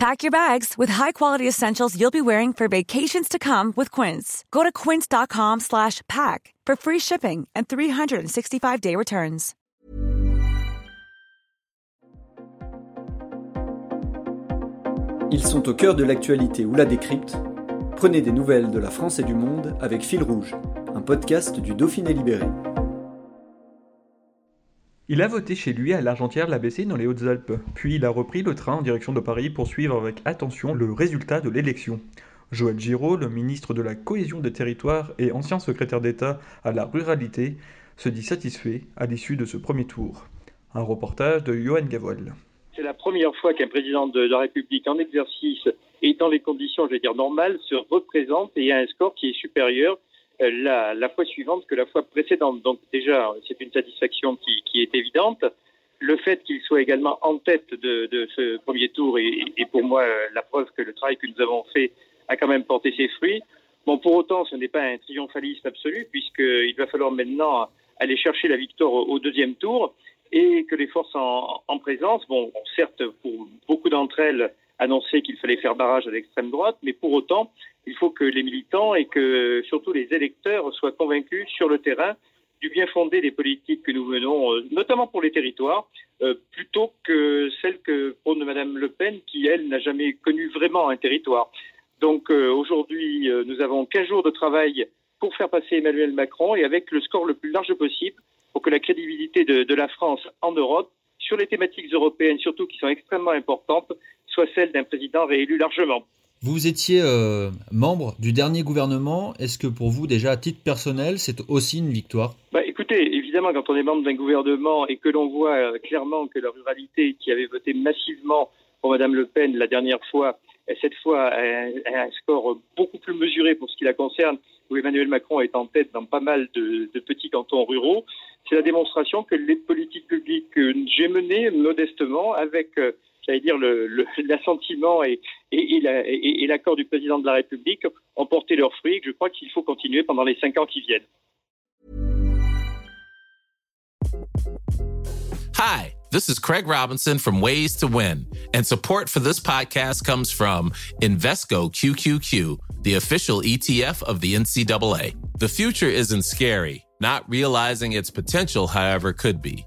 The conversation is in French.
Pack your bags with high-quality essentials you'll be wearing for vacations to come with Quince. Go to quince.com/pack for free shipping and 365-day returns. Ils sont au cœur de l'actualité ou la décrypte. Prenez des nouvelles de la France et du monde avec Fil Rouge, un podcast du Dauphiné Libéré. Il a voté chez lui à l'Argentière-l'ABC dans les Hautes-Alpes, puis il a repris le train en direction de Paris pour suivre avec attention le résultat de l'élection. Joël Giraud, le ministre de la Cohésion des Territoires et ancien secrétaire d'État à la ruralité, se dit satisfait à l'issue de ce premier tour. Un reportage de Johan Gavoil. C'est la première fois qu'un président de la République en exercice et dans les conditions, je vais dire, normales, se représente et a un score qui est supérieur la, la, fois suivante que la fois précédente. Donc déjà, c'est une satisfaction qui, est évidente. Le fait qu'il soit également en tête de, ce premier tour est, pour moi euh, la preuve que le travail que nous avons fait a quand même porté ses fruits. Bon, pour autant, ce n'est pas un triomphalisme absolu, puisqu'il va falloir maintenant aller chercher la victoire au, deuxième tour et que les forces en présence, bon, certes, pour beaucoup d'entre elles, annonçaient qu'il fallait faire barrage à l'extrême droite, mais pour autant, il faut que les militants et que surtout les électeurs soient convaincus sur le terrain du bien fondé des politiques que nous menons, euh, notamment pour les territoires, euh, plutôt que celles que prône Madame Le Pen, qui, elle, n'a jamais connu vraiment un territoire. Donc euh, aujourd'hui, nous avons 15 jours de travail pour faire passer Emmanuel Macron et avec le score le plus large possible pour que la crédibilité de la France en Europe sur les thématiques européennes, surtout qui sont extrêmement importantes, soit celle d'un président réélu largement. Vous étiez euh, membre du dernier gouvernement. Est-ce que pour vous, déjà à titre personnel, c'est aussi une victoire? Bah, Écoutez, évidemment, quand on est membre d'un gouvernement et que l'on voit euh, clairement que la ruralité, qui avait voté massivement pour Madame Le Pen la dernière fois, cette fois a un, un score beaucoup plus mesuré pour ce qui la concerne, où Emmanuel Macron est en tête dans pas mal de, de petits cantons ruraux, c'est la démonstration que les politiques publiques que j'ai menées modestement avec euh, j'allais dire, l'assentiment et, et, et l'accord du président de la République ont porté leurs fruits. Je crois qu'il faut continuer pendant les cinq ans qui viennent. Hi, this is Craig Robinson from Ways to Win, and support for this podcast comes from Invesco QQQ, the official ETF of the NCAA. The future isn't scary. Not realizing its potential, however, could be.